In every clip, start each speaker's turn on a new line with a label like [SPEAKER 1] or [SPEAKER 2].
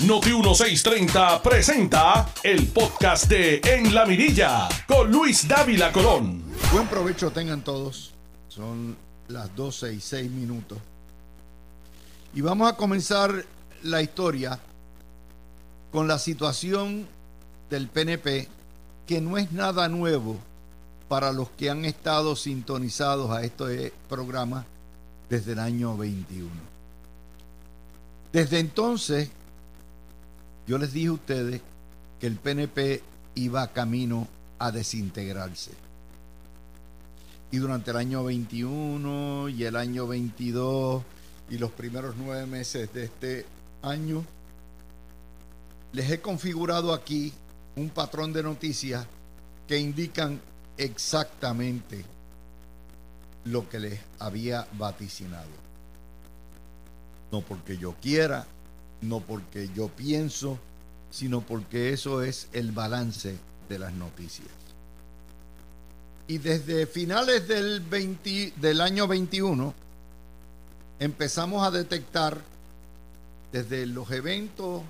[SPEAKER 1] Noti 1630 presenta el podcast de En la Mirilla con Luis Dávila Colón.
[SPEAKER 2] Buen provecho tengan todos. Son las 12 y 6 minutos. Y vamos a comenzar la historia con la situación del PNP, que no es nada nuevo para los que han estado sintonizados a este programa desde el año 21. Desde entonces, yo les dije a ustedes que el PNP iba camino a desintegrarse. Y durante el año 21 y el año 22 y los primeros nueve meses de este año, les he configurado aquí un patrón de noticias que indican exactamente lo que les había vaticinado. No porque yo quiera, no porque yo pienso, sino porque eso es el balance de las noticias. Y desde finales del, 20, del año 21 empezamos a detectar desde los eventos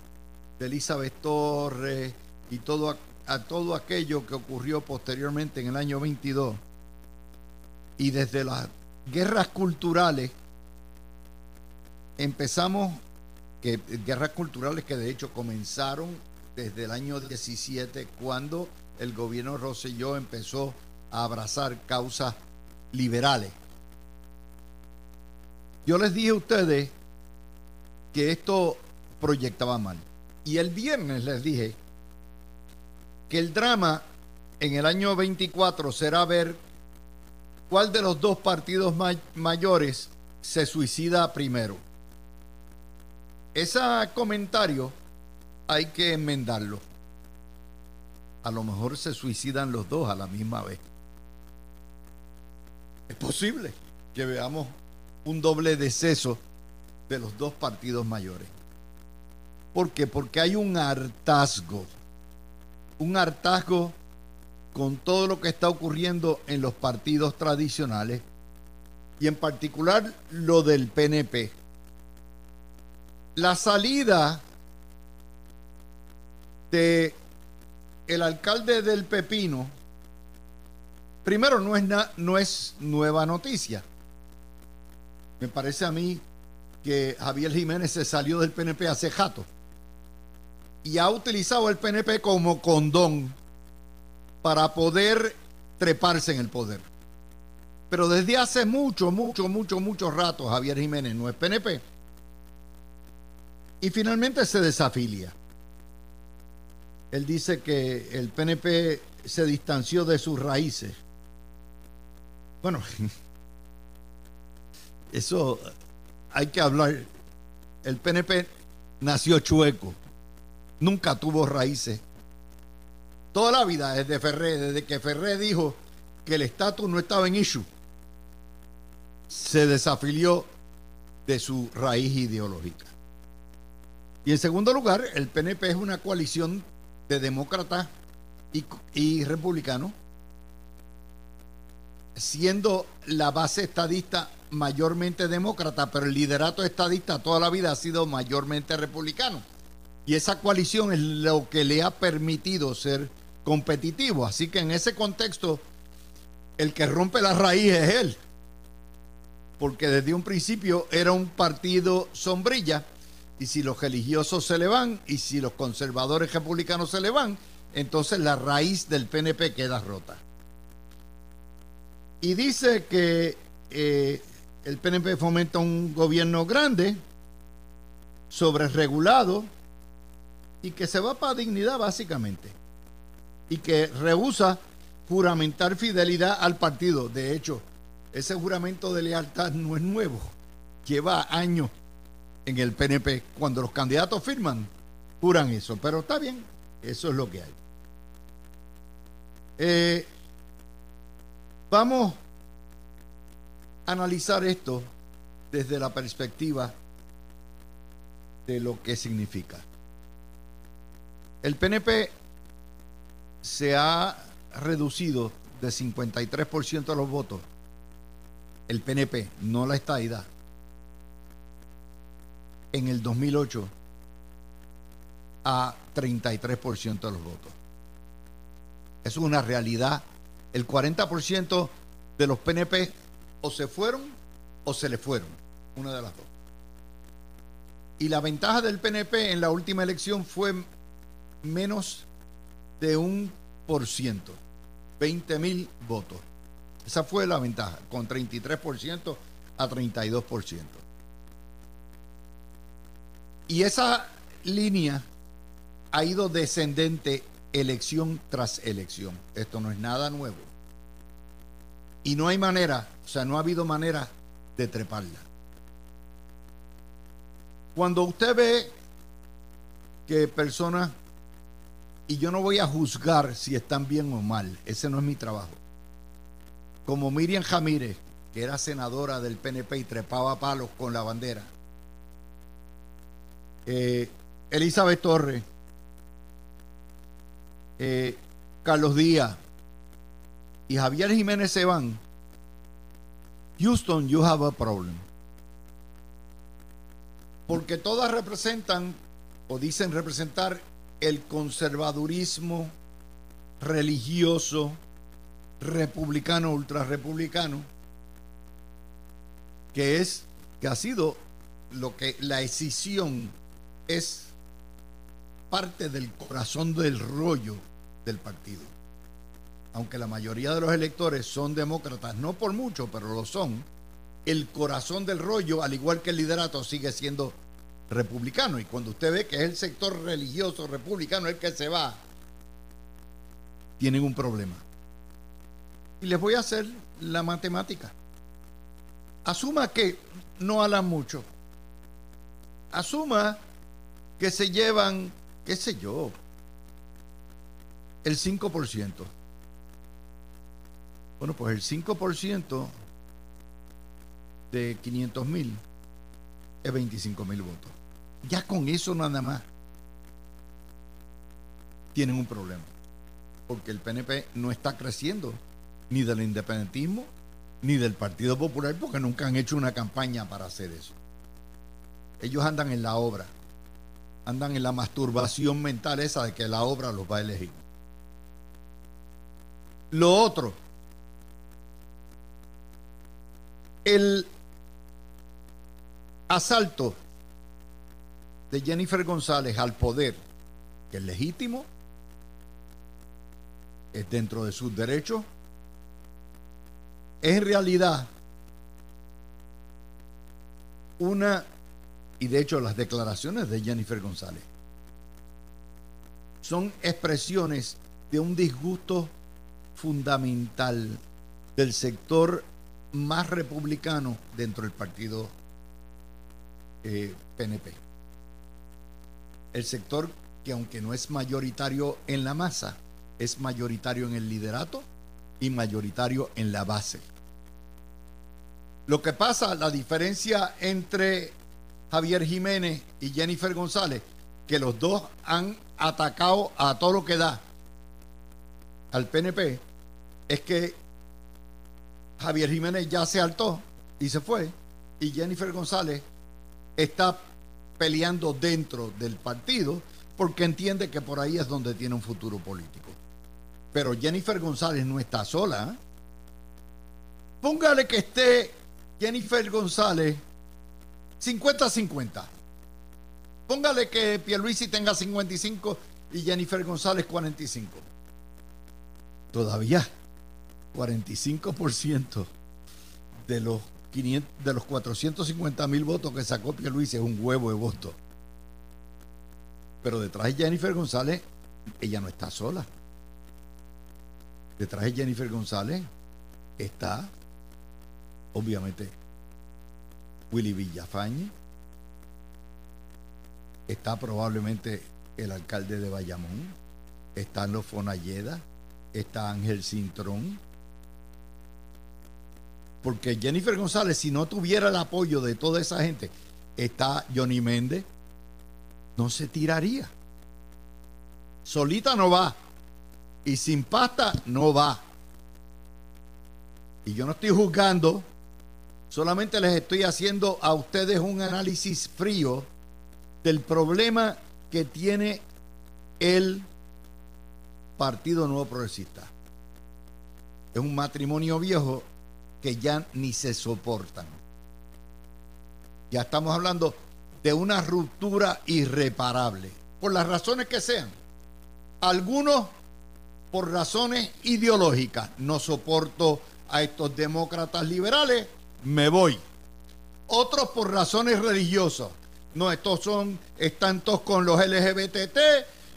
[SPEAKER 2] de Elizabeth Torres y todo, a todo aquello que ocurrió posteriormente en el año 22 y desde las guerras culturales empezamos que guerras culturales que de hecho comenzaron desde el año 17 cuando el gobierno Rosselló empezó a abrazar causas liberales. Yo les dije a ustedes que esto proyectaba mal. Y el viernes les dije que el drama en el año 24 será ver cuál de los dos partidos mayores se suicida primero. Ese comentario hay que enmendarlo. A lo mejor se suicidan los dos a la misma vez. Es posible que veamos un doble deceso de los dos partidos mayores. ¿Por qué? Porque hay un hartazgo. Un hartazgo con todo lo que está ocurriendo en los partidos tradicionales y en particular lo del PNP. La salida de el alcalde del Pepino primero no es no es nueva noticia. Me parece a mí que Javier Jiménez se salió del PNP hace jato y ha utilizado el PNP como condón para poder treparse en el poder. Pero desde hace mucho, mucho, mucho, mucho rato Javier Jiménez no es PNP. Y finalmente se desafilia. Él dice que el PNP se distanció de sus raíces. Bueno, eso hay que hablar. El PNP nació chueco, nunca tuvo raíces toda la vida desde Ferré, desde que Ferré dijo que el estatus no estaba en issue, se desafilió de su raíz ideológica. Y en segundo lugar, el PNP es una coalición de demócratas y, republicanos, siendo la base estadista mayormente demócrata, pero el liderato estadista toda la vida ha sido mayormente republicano. Y esa coalición es lo que le ha permitido ser competitivo. Así que en ese contexto, el que rompe la raíz es él. Porque desde un principio era un partido sombrilla. Y si los religiosos se le van y si los conservadores republicanos se le van, entonces la raíz del PNP queda rota. Y dice que eh, el PNP fomenta un gobierno grande, sobreregulado y que se va para dignidad básicamente y que rehúsa juramentar fidelidad al partido. De hecho, ese juramento de lealtad no es nuevo, lleva años en el PNP. Cuando los candidatos firman, juran eso, pero está bien, eso es lo que hay. Eh, vamos a analizar esto desde la perspectiva de lo que significa. El PNP se ha reducido de 53% de los votos el PNP, no la estadidad, en el 2008 a 33% de los votos. Es una realidad. El 40% de los PNP o se fueron o se le fueron. Una de las dos. Y la ventaja del PNP en la última elección fue menos de un por ciento, 20 mil votos. Esa fue la ventaja, con 33% a 32%. Y esa línea ha ido descendente elección tras elección. Esto no es nada nuevo. Y no hay manera, o sea, no ha habido manera de treparla. Cuando usted ve que personas, y yo no voy a juzgar si están bien o mal, ese no es mi trabajo, como Miriam Jamírez, que era senadora del PNP y trepaba palos con la bandera, eh, Elizabeth Torres, eh, Carlos Díaz. Y Javier Jiménez se van, Houston, you have a problem. Porque todas representan o dicen representar el conservadurismo religioso, republicano, ultrarrepublicano, que es, que ha sido lo que la escisión es parte del corazón del rollo del partido. Aunque la mayoría de los electores son demócratas, no por mucho, pero lo son, el corazón del rollo, al igual que el liderato, sigue siendo republicano. Y cuando usted ve que es el sector religioso republicano el que se va, tienen un problema. Y les voy a hacer la matemática. Asuma que no hablan mucho. Asuma que se llevan, qué sé yo, el 5%. Bueno, pues el 5% de 500 mil es 25 mil votos. Ya con eso nada más tienen un problema. Porque el PNP no está creciendo ni del independentismo ni del Partido Popular porque nunca han hecho una campaña para hacer eso. Ellos andan en la obra, andan en la masturbación mental esa de que la obra los va a elegir. Lo otro, el asalto de Jennifer González al poder, que es legítimo, es dentro de sus derechos, es en realidad una, y de hecho las declaraciones de Jennifer González, son expresiones de un disgusto fundamental del sector más republicano dentro del partido PNP. Eh, el sector que aunque no es mayoritario en la masa, es mayoritario en el liderato y mayoritario en la base. Lo que pasa, la diferencia entre Javier Jiménez y Jennifer González, que los dos han atacado a todo lo que da al PNP, es que Javier Jiménez ya se altó y se fue, y Jennifer González está peleando dentro del partido porque entiende que por ahí es donde tiene un futuro político. Pero Jennifer González no está sola. ¿eh? Póngale que esté Jennifer González 50-50. Póngale que Pierluisi tenga 55 y Jennifer González 45. Todavía 45% de los de los 450 mil votos que sacó Pierluisi es un huevo de voto. Pero detrás de Jennifer González, ella no está sola. Detrás de Jennifer González está, obviamente, Willy Villafañe. Está probablemente el alcalde de Bayamón. Están los Fonalleda. Está Ángel Cintrón porque Jennifer González, si no tuviera el apoyo de toda esa gente, está Johnny Méndez, no se tiraría. Solita no va. Y sin pasta no va. Y yo no estoy juzgando, solamente les estoy haciendo a ustedes un análisis frío del problema que tiene el Partido Nuevo Progresista. Es un matrimonio viejo que ya ni se soportan. Ya estamos hablando de una ruptura irreparable, por las razones que sean. Algunos por razones ideológicas. No soporto a estos demócratas liberales, me voy. Otros por razones religiosas. No, estos son, están todos con los LGBT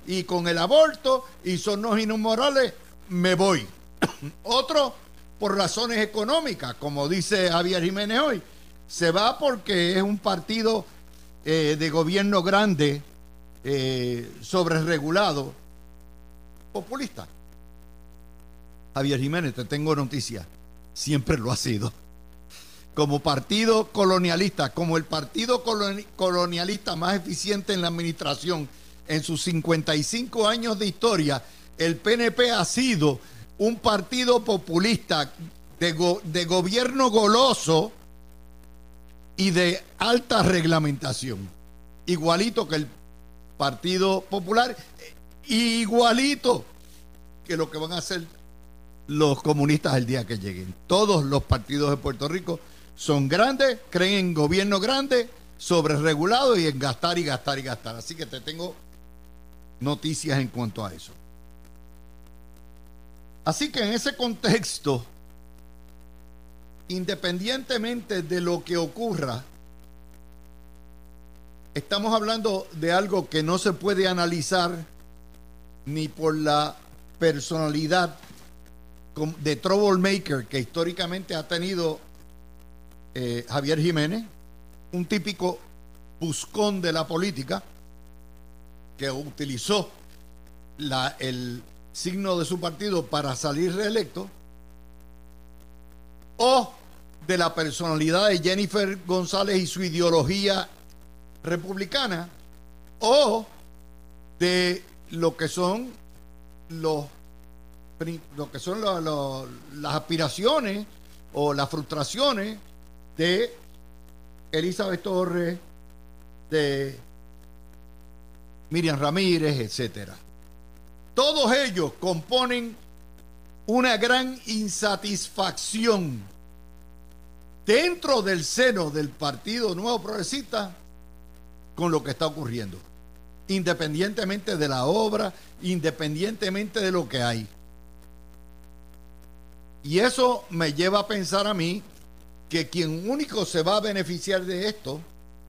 [SPEAKER 2] y con el aborto y son los inmorales, me voy. Otros por razones económicas, como dice Javier Jiménez hoy. Se va porque es un partido eh, de gobierno grande, eh, sobreregulado, populista. Javier Jiménez, te tengo noticia, siempre lo ha sido. Como partido colonialista, como el partido colonialista más eficiente en la administración en sus 55 años de historia, el PNP ha sido un partido populista de, de gobierno goloso y de alta reglamentación. Igualito que el Partido Popular, igualito que lo que van a hacer los comunistas el día que lleguen. Todos los partidos de Puerto Rico son grandes, creen en gobierno grande, sobre regulado y en gastar y gastar y gastar. Así que te tengo noticias en cuanto a eso. Así que en ese contexto, independientemente de lo que ocurra, estamos hablando de algo que no se puede analizar ni por la personalidad de troublemaker que históricamente ha tenido eh, Javier Jiménez, un típico buscón de la política que utilizó el signo de su partido para salir reelecto, o de la personalidad de Jennifer González y su ideología republicana, o de lo que son los lo que son las aspiraciones o las frustraciones de Elizabeth Torres, de Miriam Ramírez, etcétera. Todos ellos componen una gran insatisfacción dentro del seno del Partido Nuevo Progresista con lo que está ocurriendo, independientemente de la obra, independientemente de lo que hay. Y eso me lleva a pensar a mí que quien único se va a beneficiar de esto,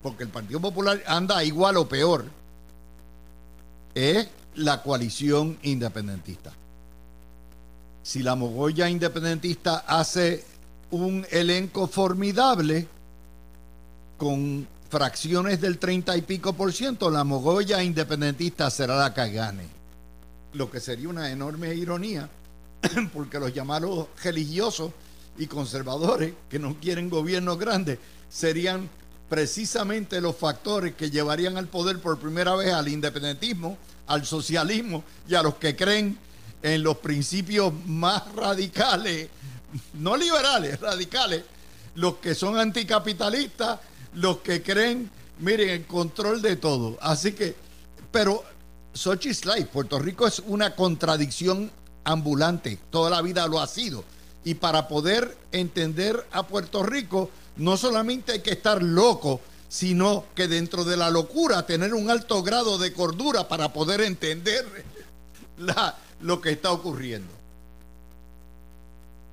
[SPEAKER 2] porque el Partido Popular anda igual o peor, es la coalición independentista. Si la mogolla independentista hace un elenco formidable con fracciones del 30 y pico por ciento, la mogolla independentista será la que gane. Lo que sería una enorme ironía porque los llamados religiosos y conservadores que no quieren gobiernos grandes serían precisamente los factores que llevarían al poder por primera vez al independentismo, al socialismo y a los que creen en los principios más radicales, no liberales, radicales, los que son anticapitalistas, los que creen, miren, el control de todo. Así que, pero Sochi Slide, Puerto Rico es una contradicción ambulante, toda la vida lo ha sido. Y para poder entender a Puerto Rico, no solamente hay que estar loco, sino que dentro de la locura tener un alto grado de cordura para poder entender lo que está ocurriendo.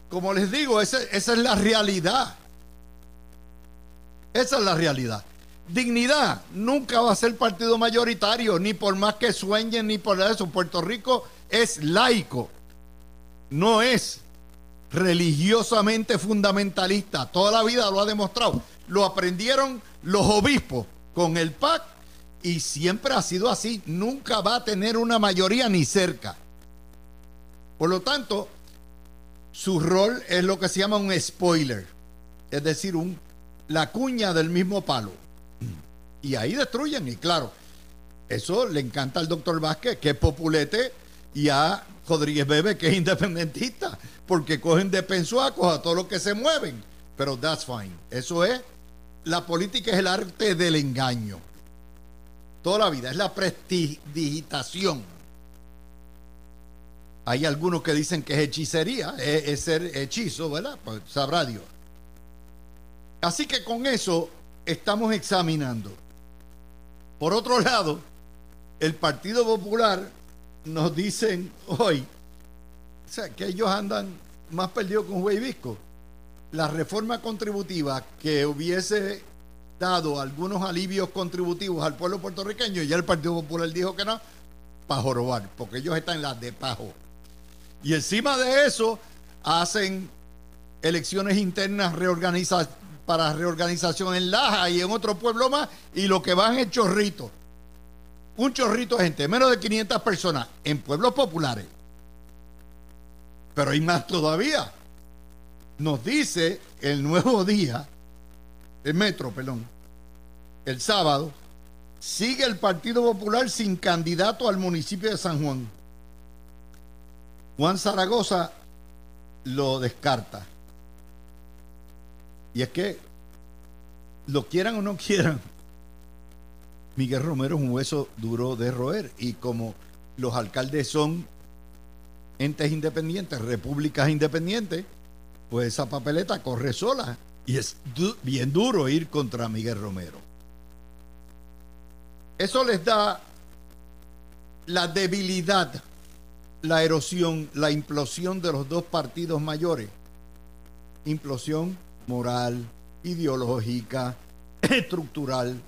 [SPEAKER 2] Como les digo, esa, esa es la realidad. Esa es la realidad. Dignidad nunca va a ser partido mayoritario, ni por más que sueñen, ni por eso. Puerto Rico es laico no es religiosamente fundamentalista. Toda la vida lo ha demostrado. Lo aprendieron los obispos con el PAC y siempre ha sido así. Nunca va a tener una mayoría ni cerca. Por lo tanto, su rol es lo que se llama un spoiler. Es decir, un, la cuña del mismo palo. Y ahí destruyen. Y claro, eso le encanta al doctor Vázquez, que es populete y a Rodríguez Bebe, que es independentista, porque cogen de pensuacos a todos los que se mueven. Pero that's fine. Eso es, la política es el arte del engaño. Toda la vida, es la prestidigitación. Hay algunos que dicen que es hechicería, es, ser hechizo, ¿verdad? Pues sabrá Dios. Así que con eso estamos examinando. Por otro lado, el Partido Popular nos dicen hoy, o sea, que ellos andan más perdidos con Juez Visco. La reforma contributiva que hubiese dado algunos alivios contributivos al pueblo puertorriqueño, y ya el Partido Popular dijo que no, para jorobar, porque ellos están en las de pajo. Y encima de eso, hacen elecciones internas para reorganización en Laja y en otro pueblo más, y lo que van es chorrito. Un chorrito de gente, menos de 500 personas, en pueblos populares. Pero hay más todavía. Nos dice el nuevo día el metro, perdón, el sábado, sigue el Partido Popular sin candidato al municipio de San Juan. Juan Zaragoza lo descarta. Y es que, lo quieran o no quieran, Miguel Romero es un hueso duro de roer. Y como los alcaldes son entes independientes, repúblicas independientes, pues esa papeleta corre sola y es bien duro ir contra Miguel Romero. Eso les da la debilidad, la erosión, la implosión de los dos partidos mayores. Implosión moral, ideológica, estructural.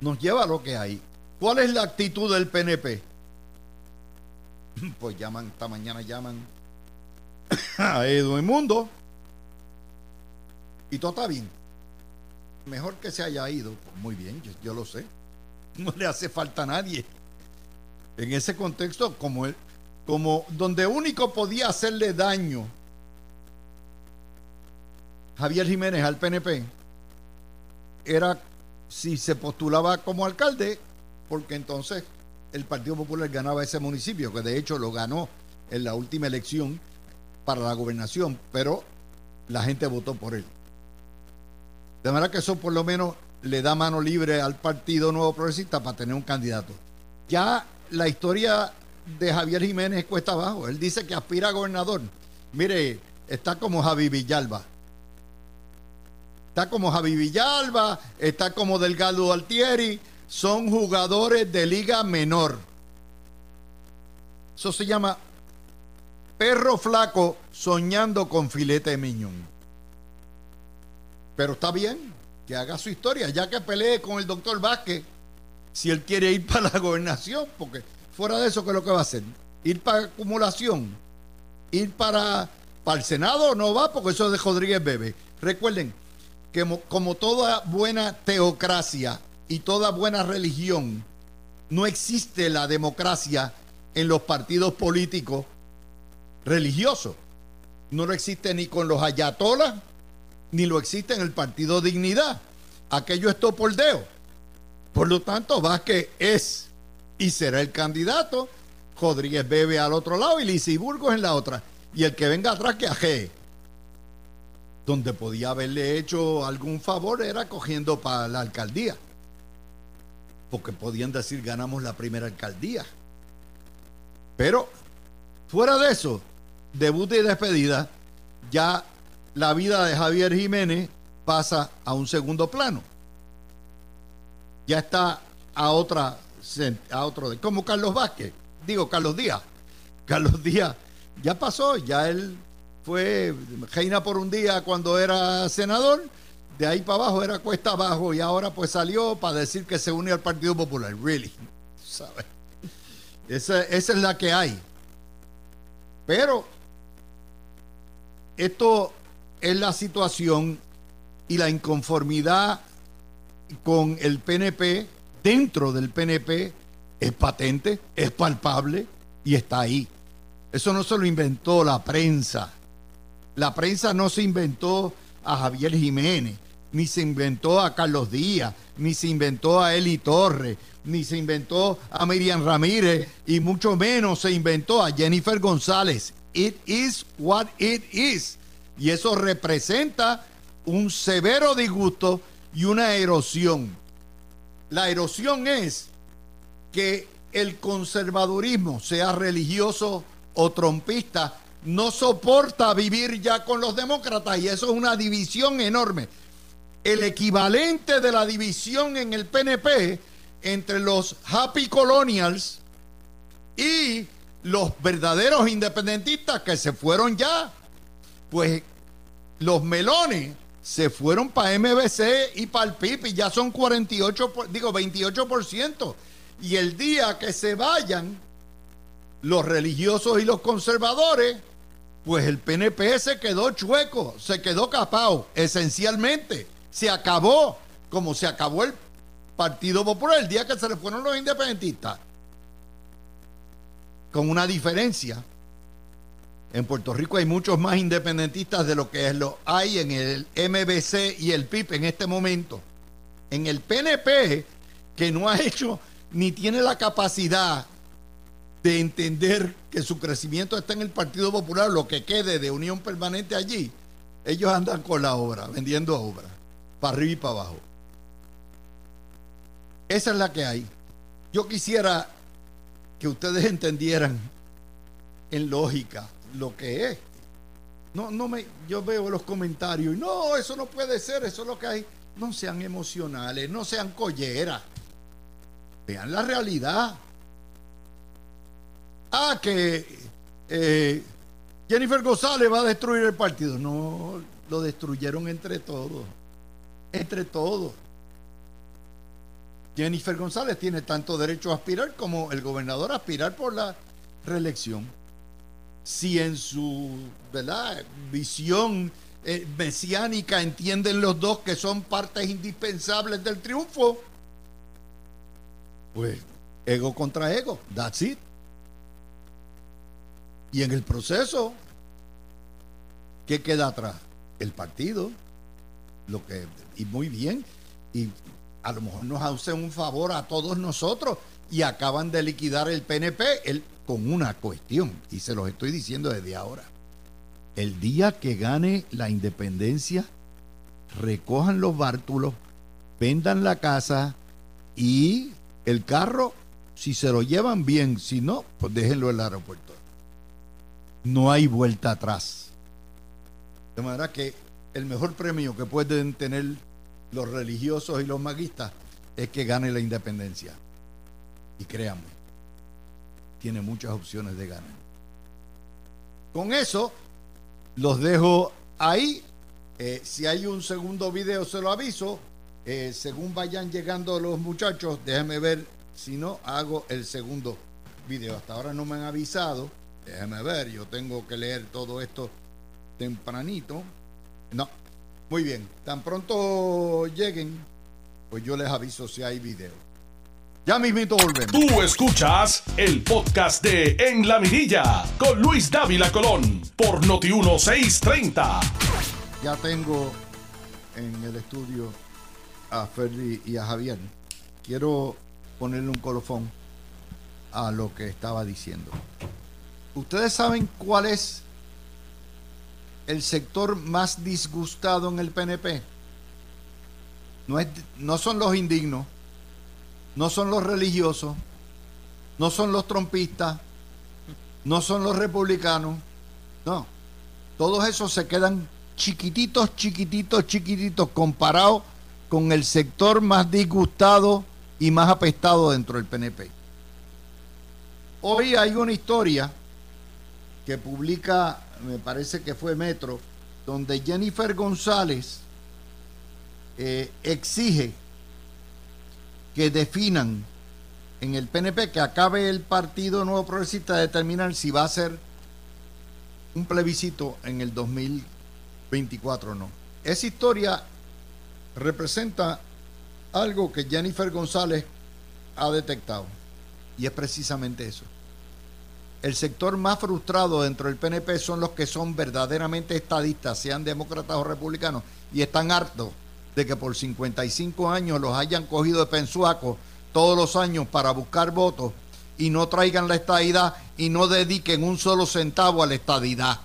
[SPEAKER 2] Nos lleva a lo que hay. ¿Cuál es la actitud del PNP? Pues llaman, esta mañana llaman a Edwin Mundo y todo está bien. Mejor que se haya ido. Pues muy bien, yo, lo sé. No le hace falta a nadie. En ese contexto, como, él, como donde único podía hacerle daño Javier Jiménez al PNP era si se postulaba como alcalde, porque entonces el Partido Popular ganaba ese municipio, que de hecho lo ganó en la última elección para la gobernación, pero la gente votó por él. De manera que eso por lo menos le da mano libre al Partido Nuevo Progresista para tener un candidato. Ya la historia de Javier Jiménez cuesta abajo. Él dice que aspira a gobernador. Mire, está como Javi Villalba. Está como Javi Villalba, está como Delgado Altieri. Son jugadores de liga menor. Eso se llama perro flaco soñando con filete de miñón. Pero está bien que haga su historia, ya que pelee con el doctor Vázquez, si él quiere ir para la gobernación, porque fuera de eso, ¿qué es lo que va a hacer? Ir para acumulación, ir para, para el Senado no va, porque eso es de Rodríguez Bebe. Recuerden que como toda buena teocracia y toda buena religión, no existe la democracia en los partidos políticos religiosos. No lo existe ni con los ayatolas, ni lo existe en el Partido Dignidad. Aquello es topoldeo. Por lo tanto, Vázquez es y será el candidato. Rodríguez Bebe al otro lado y Lizy Burgos en la otra. Y el que venga atrás que aje. Donde podía haberle hecho algún favor era cogiendo para la alcaldía. Porque podían decir ganamos la primera alcaldía. Pero fuera de eso, debut y despedida, ya la vida de Javier Jiménez pasa a un segundo plano. Ya está a otra a otro como Carlos Vázquez, digo Carlos Díaz. Carlos Díaz ya pasó, ya él fue reina por un día cuando era senador, de ahí para abajo era cuesta abajo y ahora pues salió para decir que se une al Partido Popular. Really, ¿sabes? Esa, esa es la que hay. Pero esto es la situación y la inconformidad con el PNP, dentro del PNP, es patente, es palpable y está ahí. Eso no se lo inventó la prensa. La prensa no se inventó a Javier Jiménez, ni se inventó a Carlos Díaz, ni se inventó a Eli Torres, ni se inventó a Miriam Ramírez, y mucho menos se inventó a Jennifer González. It is what it is. Y eso representa un severo disgusto y una erosión. La erosión es que el conservadurismo, sea religioso o trompista, no soporta vivir ya con los demócratas y eso es una división enorme. El equivalente de la división en el PNP entre los happy colonials y los verdaderos independentistas que se fueron ya, pues los melones se fueron para MBC y para el PIB y ya son 48, digo 28%. Y el día que se vayan los religiosos y los conservadores, pues el PNP se quedó chueco, se quedó capado, esencialmente. Se acabó, como se acabó el Partido Popular el día que se le fueron los independentistas. Con una diferencia. En Puerto Rico hay muchos más independentistas de lo que lo hay en el MBC y el PIB en este momento. En el PNP, que no ha hecho ni tiene la capacidad de entender que su crecimiento está en el Partido Popular, lo que quede de unión permanente allí, ellos andan con la obra, vendiendo obra, para arriba y para abajo. Esa es la que hay. Yo quisiera que ustedes entendieran en lógica lo que es. No, no me, yo veo los comentarios y no, eso no puede ser, eso es lo que hay. No sean emocionales, no sean colleras. Vean la realidad. Ah, que eh, Jennifer González va a destruir el partido. No, lo destruyeron entre todos. Entre todos. Jennifer González tiene tanto derecho a aspirar como el gobernador a aspirar por la reelección. Si en su visión eh, mesiánica entienden los dos que son partes indispensables del triunfo, pues ego contra ego, that's it. Y en el proceso, ¿qué queda atrás? El partido, lo que, y muy bien, y a lo mejor nos hacen un favor a todos nosotros y acaban de liquidar el PNP con una cuestión, y se los estoy diciendo desde ahora. El día que gane la independencia, recojan los bártulos, vendan la casa y el carro, si se lo llevan bien, si no, pues déjenlo en el aeropuerto. No hay vuelta atrás. De manera que el mejor premio que pueden tener los religiosos y los maguistas es que gane la independencia. Y créanme, tiene muchas opciones de ganar. Con eso, los dejo ahí. Eh, si hay un segundo video, se lo aviso. Eh, según vayan llegando los muchachos, déjenme ver si no hago el segundo video. Hasta ahora no me han avisado. Déjenme ver, yo tengo que leer todo esto tempranito. No, muy bien. Tan pronto lleguen, pues yo les aviso si hay video. Ya mismito volvemos.
[SPEAKER 1] Tú escuchas el podcast de En la Mirilla con Luis Dávila Colón por Noti 1630.
[SPEAKER 2] Ya tengo en el estudio a Ferdi y a Javier, quiero ponerle un colofón a lo que estaba diciendo. ¿Ustedes saben cuál es el sector más disgustado en el PNP? No, es, no son los indignos, no son los religiosos, no son los trompistas, no son los republicanos, no. Todos esos se quedan chiquititos, chiquititos, chiquititos comparados con el sector más disgustado y más apestado dentro del PNP. Hoy hay una historia que publica, me parece que fue Metro, donde Jennifer González eh, exige que definan en el PNP que acabe el Partido Nuevo Progresista de determinar si va a ser un plebiscito en el 2024 o no. Esa historia representa algo que Jennifer González ha detectado. Y es precisamente eso. El sector más frustrado dentro del PNP son los que son verdaderamente estadistas, sean demócratas o republicanos, y están hartos de que por 55 años los hayan cogido de pensuaco todos los años para buscar votos y no traigan la estadidad y no dediquen un solo centavo a la estadidad.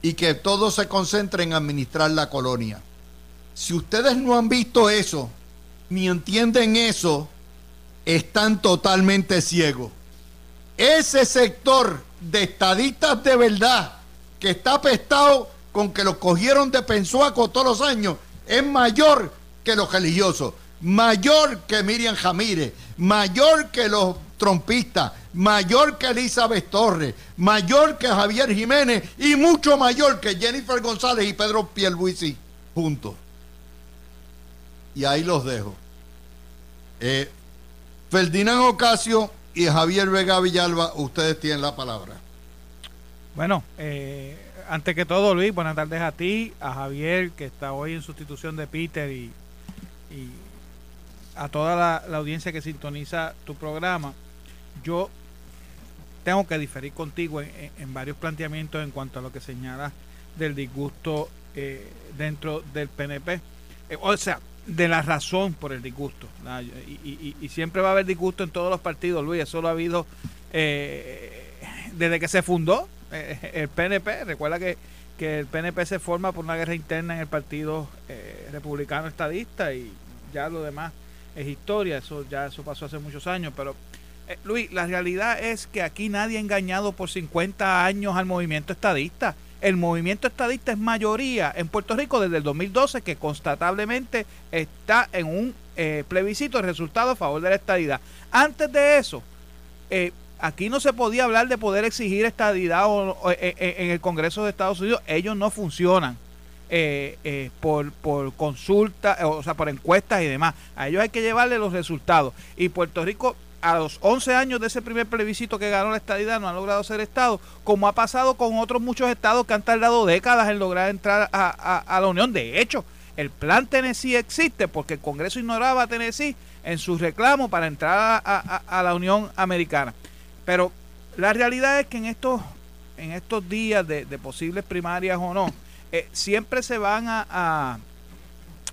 [SPEAKER 2] Y que todo se concentre en administrar la colonia. Si ustedes no han visto eso, ni entienden eso, están totalmente ciegos. Ese sector de estadistas de verdad que está apestado con que lo cogieron de pensuaco todos los años es mayor que los religiosos, mayor que Miriam Jamírez, mayor que los trompistas, mayor que Elizabeth Torres, mayor que Javier Jiménez y mucho mayor que Jennifer González y Pedro Pierluisi juntos. Y ahí los dejo. Eh, Ferdinand Ocasio y Javier Vega Villalba, ustedes tienen la palabra.
[SPEAKER 3] Bueno, eh, antes que todo, Luis, buenas tardes a ti, a Javier, que está hoy en sustitución de Peter, y, a toda la, audiencia que sintoniza tu programa. Yo tengo que diferir contigo en, varios planteamientos en cuanto a lo que señalas del disgusto eh, dentro del PNP. Eh, o sea, de la razón por el disgusto. Y, siempre va a haber disgusto en todos los partidos, Luis. Eso lo ha habido eh, desde que se fundó eh, el PNP. Recuerda que, el PNP se forma por una guerra interna en el Partido eh, Republicano Estadista y ya lo demás es historia. Eso ya eso pasó hace muchos años. Pero, Luis, la realidad es que aquí nadie ha engañado por 50 años al movimiento estadista el movimiento estadista es mayoría en Puerto Rico desde el 2012 que constatablemente está en un eh, plebiscito de resultado a favor de la estadidad. Antes de eso, eh, aquí no se podía hablar de poder exigir estadidad eh, en el Congreso de Estados Unidos. Ellos no funcionan. por, por consulta, o sea, por encuestas y demás. A ellos hay que llevarle los resultados. Y Puerto Rico a los 11 años de ese primer plebiscito que ganó la estadidad no ha logrado ser Estado, como ha pasado con otros muchos estados que han tardado décadas en lograr entrar a, la Unión. De hecho, el plan Tennessee existe porque el Congreso ignoraba a Tennessee en su reclamo para entrar a, la Unión Americana. Pero la realidad es que en estos, en estos días de, posibles primarias o no, eh, siempre se van a,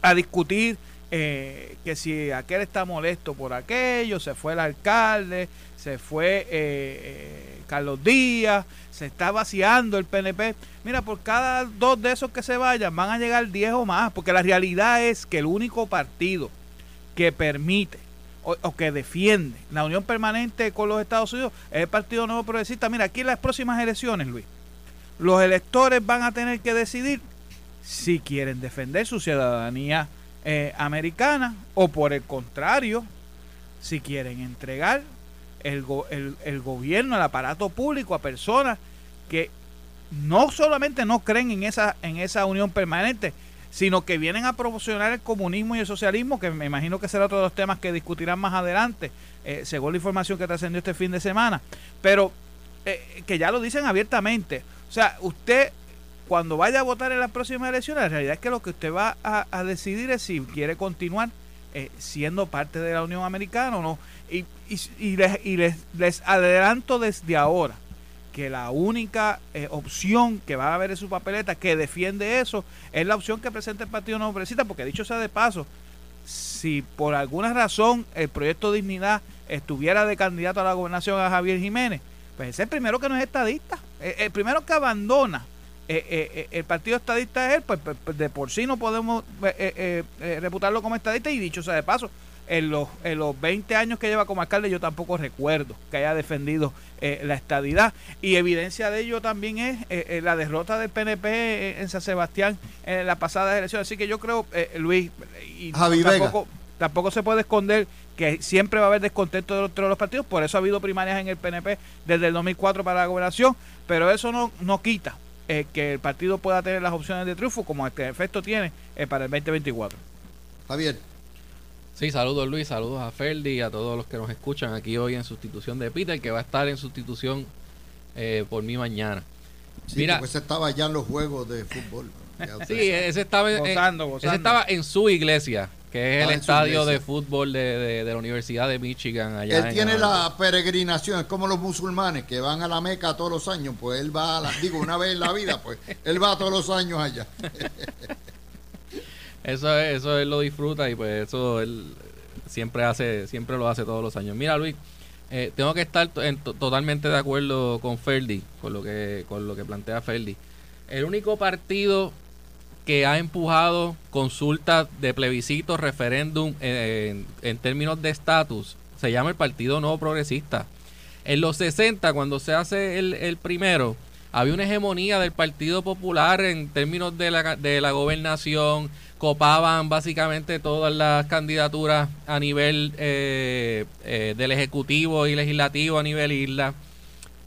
[SPEAKER 3] a discutir eh, que si aquel está molesto por aquello, se fue el alcalde, se fue eh, eh, Carlos Díaz, se está vaciando el PNP. Mira, por cada dos de esos que se vayan, van a llegar diez o más, porque la realidad es que el único partido que permite o, que defiende la unión permanente con los Estados Unidos es el Partido Nuevo Progresista. Mira, aquí en las próximas elecciones, Luis, los electores van a tener que decidir si quieren defender su ciudadanía eh, americana o por el contrario, si quieren entregar el, el, gobierno, el aparato público a personas que no solamente no creen en esa, en esa unión permanente, sino que vienen a promocionar el comunismo y el socialismo, que me imagino que será otro de los temas que discutirán más adelante, eh, según la información que trascendió este fin de semana, pero eh, que ya lo dicen abiertamente. O sea, usted cuando vaya a votar en las próximas elecciones, la realidad es que lo que usted va a, decidir es si quiere continuar eh, siendo parte de la Unión Americana o no. Y, les, adelanto desde ahora que la única eh, opción que va a haber en su papeleta que defiende eso es la opción que presenta el Partido Progresista, porque dicho sea de paso, si por alguna razón el proyecto Dignidad estuviera de candidato a la gobernación a Javier Jiménez, pues es el primero que no es estadista, el primero que abandona eh, eh, eh, el partido estadista es él, pues, pues, pues de por sí no podemos reputarlo como estadista y dicho sea de paso, en los, en los 20 años que lleva como alcalde yo tampoco recuerdo que haya defendido la estadidad. Y evidencia de ello también es la derrota del PNP en San Sebastián en la pasada elección. Así que yo creo, Luis, y tampoco, tampoco se puede esconder que siempre va a haber descontento de los partidos, por eso ha habido primarias en el PNP desde el 2004 para la gobernación, pero eso no, no quita eh, que el partido pueda tener las opciones de triunfo como este efecto tiene eh, para el 2024.
[SPEAKER 2] Javier.
[SPEAKER 4] Sí, saludos Luis, saludos a Ferdi y a todos los que nos escuchan aquí hoy en sustitución de Peter, que va a estar en sustitución eh, por mí mañana.
[SPEAKER 2] Sí, Mira, pues estaba ya en los juegos de fútbol.
[SPEAKER 4] sí, ese estaba, ese estaba en su iglesia que es el estadio de fútbol de, la Universidad de Michigan.
[SPEAKER 2] Allá él tiene la peregrinación, es como los musulmanes que van a la Meca todos los años, pues él va, a la, digo, una vez en la vida, pues él va todos los años allá.
[SPEAKER 4] eso, eso él lo disfruta y pues eso él siempre hace, siempre lo hace todos los años. Mira Luis, eh, tengo que estar totalmente de acuerdo con Ferdi, con lo que, con lo que plantea Ferdi. El único partido que ha empujado consultas de plebiscito, referéndum en, términos de estatus, se llama el Partido Nuevo Progresista. En los 60, cuando se hace el, el primero, había una hegemonía del Partido Popular en términos de la, de la gobernación, copaban básicamente todas las candidaturas a nivel eh, eh, del Ejecutivo y Legislativo a nivel isla.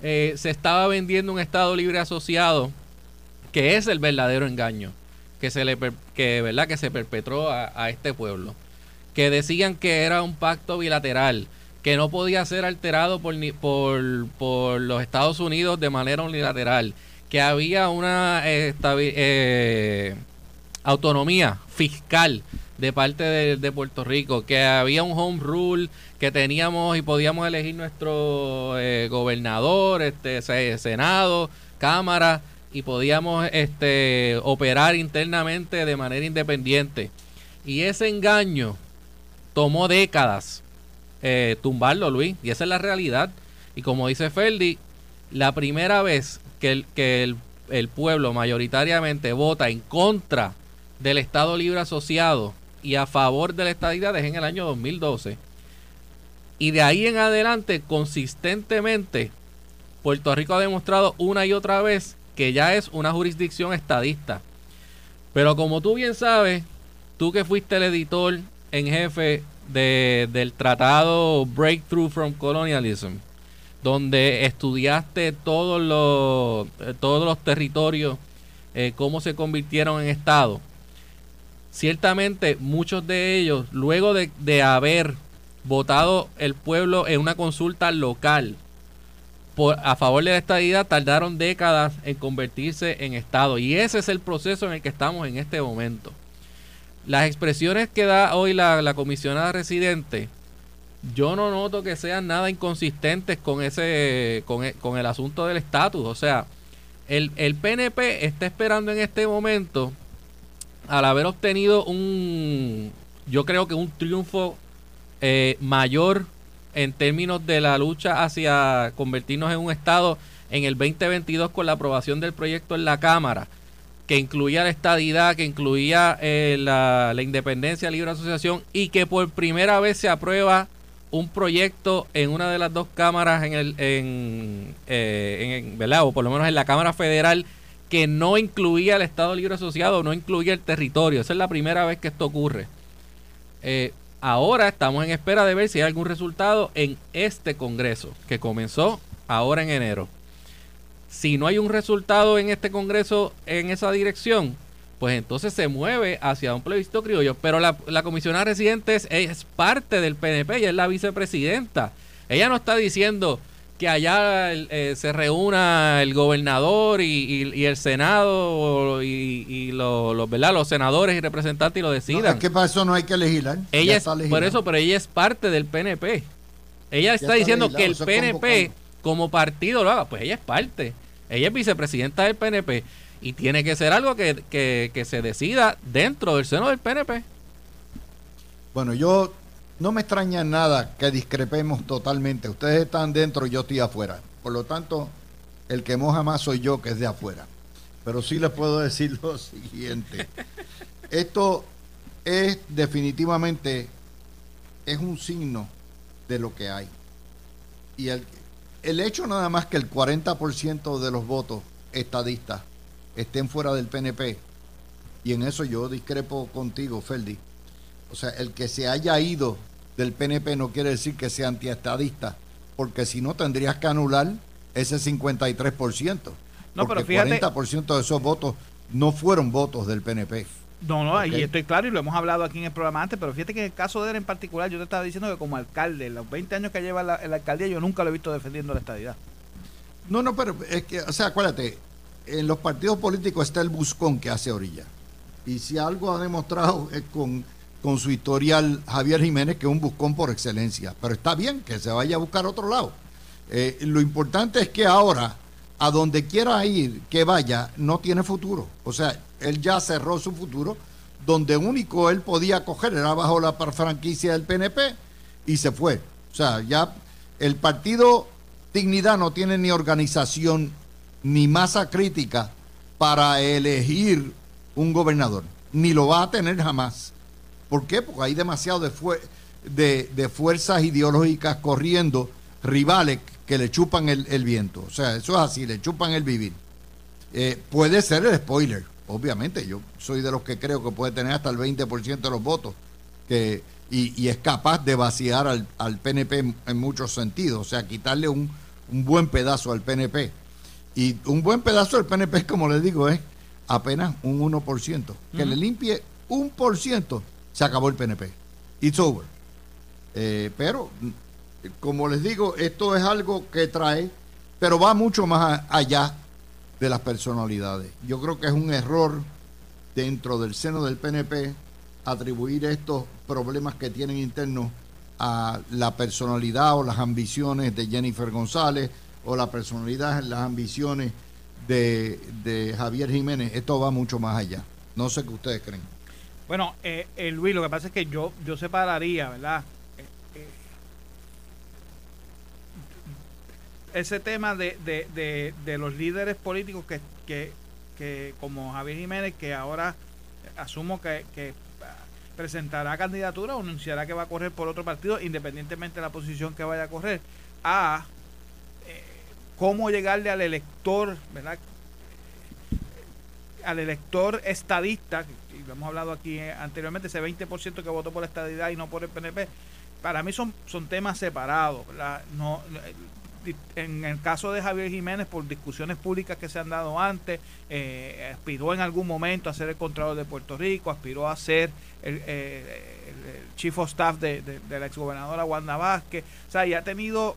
[SPEAKER 4] Eh, se estaba vendiendo un Estado libre asociado, que es el verdadero engaño que se le que verdad que se perpetró a, a este pueblo. Que decían que era un pacto bilateral que no podía ser alterado por, por, por los Estados Unidos de manera unilateral, que había una eh, eh, autonomía fiscal de parte de, Puerto Rico, que había un home rule, que teníamos y podíamos elegir nuestro eh, gobernador, este senado, cámara y podíamos este operar internamente de manera independiente. Y ese engaño tomó décadas eh, tumbarlo, Luis. Y esa es la realidad. Y como dice Ferdi, la primera vez que el, que el, pueblo mayoritariamente vota en contra del Estado Libre Asociado y a favor de la estadidad es en el año 2012. Y de ahí en adelante, consistentemente, Puerto Rico ha demostrado una y otra vez que ya es una jurisdicción estadista. Pero como tú bien sabes, tú que fuiste el editor en jefe de, del tratado Breakthrough from Colonialism, donde estudiaste todos los, eh, todos los territorios, eh, cómo se convirtieron en Estado. Ciertamente muchos de ellos, luego de, de haber votado el pueblo en una consulta local a favor de la estadidad, tardaron décadas en convertirse en Estado. Y ese es el proceso en el que estamos en este momento. Las expresiones que da hoy la, comisionada residente, yo no noto que sean nada inconsistentes con ese con el, con el asunto del estatus. O sea, el, el, PNP está esperando en este momento, al haber obtenido un, yo creo que un triunfo eh, mayor en términos de la lucha hacia convertirnos en un Estado en el 2022 con la aprobación del proyecto en la Cámara que incluía la estadidad, que incluía eh, la, independencia, libre asociación y que por primera vez se aprueba un proyecto en una de las dos cámaras en el en, eh, ¿verdad? o por lo menos en la Cámara Federal que no incluía el Estado Libre Asociado, no incluía el territorio. Esa es la primera vez que esto ocurre. Eh, ahora estamos en espera de ver si hay algún resultado en este Congreso, que comenzó ahora en enero si no hay un resultado en este Congreso en esa dirección, pues entonces se mueve hacia un plebiscito criollo. Pero la, comisionada residente es, parte del PNP, ella es la vicepresidenta. Ella no está diciendo que allá eh, se reúna el gobernador y, el Senado y, los, ¿verdad? los senadores y representantes y lo decidan.
[SPEAKER 2] es que para eso no hay que legislar.
[SPEAKER 4] Ella es, por eso, pero ella es parte del PNP. Ella está, diciendo que el PNP como partido lo haga, pues ella es parte. Ella es vicepresidenta del PNP y tiene que ser algo que, se decida dentro del seno del PNP.
[SPEAKER 2] Bueno, yo no me extraña nada que discrepemos totalmente. Ustedes están dentro yo estoy afuera. Por lo tanto, el que moja más soy yo que es de afuera. Pero sí les puedo decir lo siguiente. Esto es definitivamente es un signo de lo que hay. Y el, el hecho nada más que el 40% de los votos estadistas estén fuera del PNP, y en eso yo discrepo contigo, Ferdi. O sea, el que se haya ido del PNP no quiere decir que sea antiestadista, porque si no tendrías que anular ese 53%. No, porque pero fíjate, 40% de esos votos no fueron votos del PNP.
[SPEAKER 3] No, no, ahí estoy claro y lo hemos hablado aquí en el programa antes, pero fíjate que en el caso de él en particular, yo te estaba diciendo que como alcalde, los 20 años que lleva la, la alcaldía, yo nunca lo he visto defendiendo la estadidad.
[SPEAKER 2] No, no, pero es que, o sea, acuérdate, en los partidos políticos está el buscón que hace orilla. Y si algo ha demostrado es con, con su historial Javier Jiménez, que es un buscón por excelencia. Pero está bien que se vaya a buscar otro lado. Eh, lo importante es que ahora, a donde quiera ir, que vaya, no tiene futuro. O sea, él ya cerró su futuro, donde único él podía coger era bajo la franquicia del PNP y se fue. O sea, ya el partido Dignidad no tiene ni organización ni masa crítica para elegir un gobernador, ni lo va a tener jamás. ¿Por qué? Porque hay demasiado de de, de fuerzas ideológicas corriendo, rivales que le chupan el, el viento. O sea, eso es así, le chupan el vivir. Eh, puede ser el spoiler, obviamente. Yo soy de los que creo que puede tener hasta el 20% de los votos que, y, y, es capaz de vaciar al, al PNP en, en, muchos sentidos. O sea, quitarle un, un, buen pedazo al PNP. Y un buen pedazo del PNP, como les digo, es apenas un 1%. Que uh -huh. le limpie un por ciento, se acabó el PNP. It's over. Eh, pero, como les digo, esto es algo que trae, pero va mucho más allá de las personalidades. Yo creo que es un error dentro del seno del PNP atribuir estos problemas que tienen internos a la personalidad o las ambiciones de Jennifer González o la personalidad, las ambiciones de, de Javier Jiménez. Esto va mucho más allá. No sé qué ustedes creen.
[SPEAKER 3] Bueno, eh, eh, Luis, lo que pasa es que yo, yo separaría, ¿verdad? ese tema de, de, de, de, los líderes políticos que, que, que, como Javier Jiménez, que ahora asumo que, que, presentará candidatura o anunciará que va a correr por otro partido, independientemente de la posición que vaya a correr, a eh, cómo llegarle al elector, ¿verdad? Al elector estadista, lo hemos hablado aquí anteriormente, ese 20% que votó por la estadidad y no por el PNP, para mí son, son temas separados. ¿verdad? No, en el caso de Javier Jiménez, por discusiones públicas que se han dado antes, eh, aspiró en algún momento a ser el Contralor de Puerto Rico, aspiró a ser el, eh, el, Chief of Staff de, de, de la exgobernadora Wanda Vázquez, o sea, y ha tenido,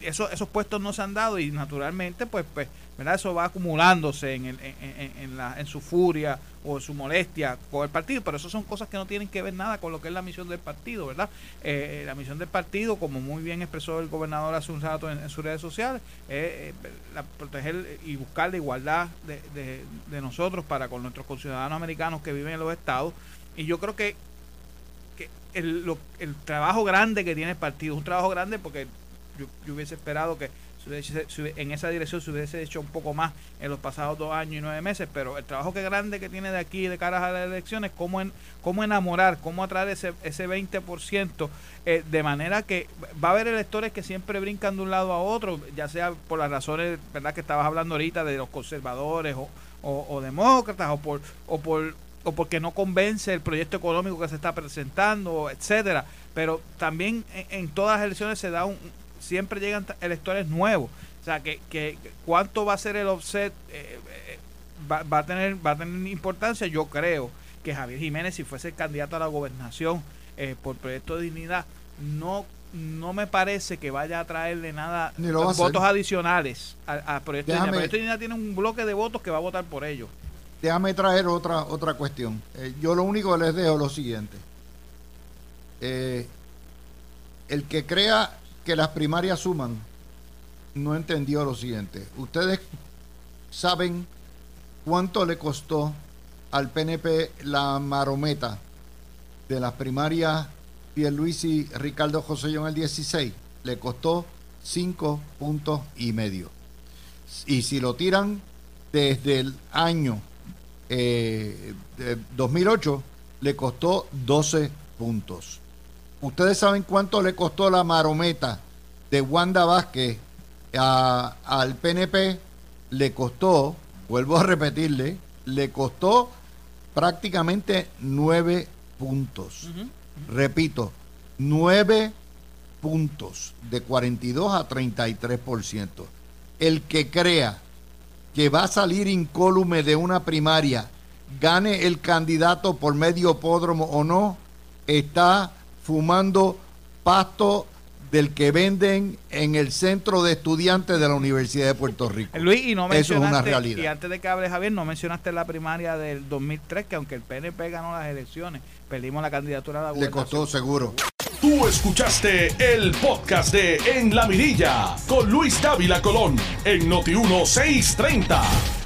[SPEAKER 3] eso, esos puestos no se han dado y naturalmente, pues, pues ¿verdad? eso va acumulándose en, el, en, en, la, en su furia o su molestia con el partido, pero eso son cosas que no tienen que ver nada con lo que es la misión del partido, ¿verdad? Eh, la misión del partido, como muy bien expresó el gobernador hace un rato en, en sus redes sociales, es eh, proteger y buscar la igualdad de, de, nosotros para con nuestros conciudadanos americanos que viven en los estados. Y yo creo que, que el, lo, el trabajo grande que tiene el partido, un trabajo grande porque yo, yo hubiese esperado que en esa dirección se hubiese hecho un poco más en los pasados dos años y nueve meses, pero el trabajo que grande que tiene de aquí de cara a las elecciones, cómo, en, cómo enamorar, cómo atraer ese, ese 20%, eh, de manera que va a haber electores que siempre brincan de un lado a otro, ya sea por las razones verdad que estabas hablando ahorita de los conservadores o, o, demócratas o por, o por o porque no convence el proyecto económico que se está presentando, etcétera. Pero también en todas las elecciones se da un, siempre llegan electores nuevos. O sea, que, que cuánto va a ser el offset eh, eh, va, va, a tener va a tener importancia. Yo creo que Javier Jiménez, si fuese el candidato a la gobernación eh, por proyecto de dignidad, no no me parece que vaya a traerle nada votos adicionales al proyecto de dignidad. Proyecto de dignidad tiene un bloque de votos que va a votar por ellos.
[SPEAKER 2] Déjame traer otra otra cuestión. Eh, yo lo único que les dejo es lo siguiente. Eh, el que crea que las primarias suman, no entendió lo siguiente. Ustedes saben cuánto le costó al PNP la marometa de las primarias Pierluisi Ricardo José el 16. Le costó 5 puntos y medio. Y si lo tiran desde el año eh, 2008, le costó 12 puntos. ¿Ustedes saben cuánto le costó la marometa de Wanda Vázquez a, al PNP? Le costó, vuelvo a repetirle, le costó prácticamente nueve puntos. Uh -huh. Repito, nueve puntos de 42 a 33%. El que crea que va a salir incólume de una primaria, gane el candidato por medio pódromo o no, está fumando pasto del que venden en el centro de estudiantes de la Universidad de Puerto Rico.
[SPEAKER 3] Luis, y no
[SPEAKER 2] Eso es una realidad.
[SPEAKER 3] Y antes de que hable Javier, no mencionaste la primaria del 2003, que aunque el PNP ganó las elecciones, perdimos la candidatura a la
[SPEAKER 2] Le costó seguro.
[SPEAKER 1] Tú escuchaste el podcast de En la Mirilla con Luis Dávila Colón en Noti 1630.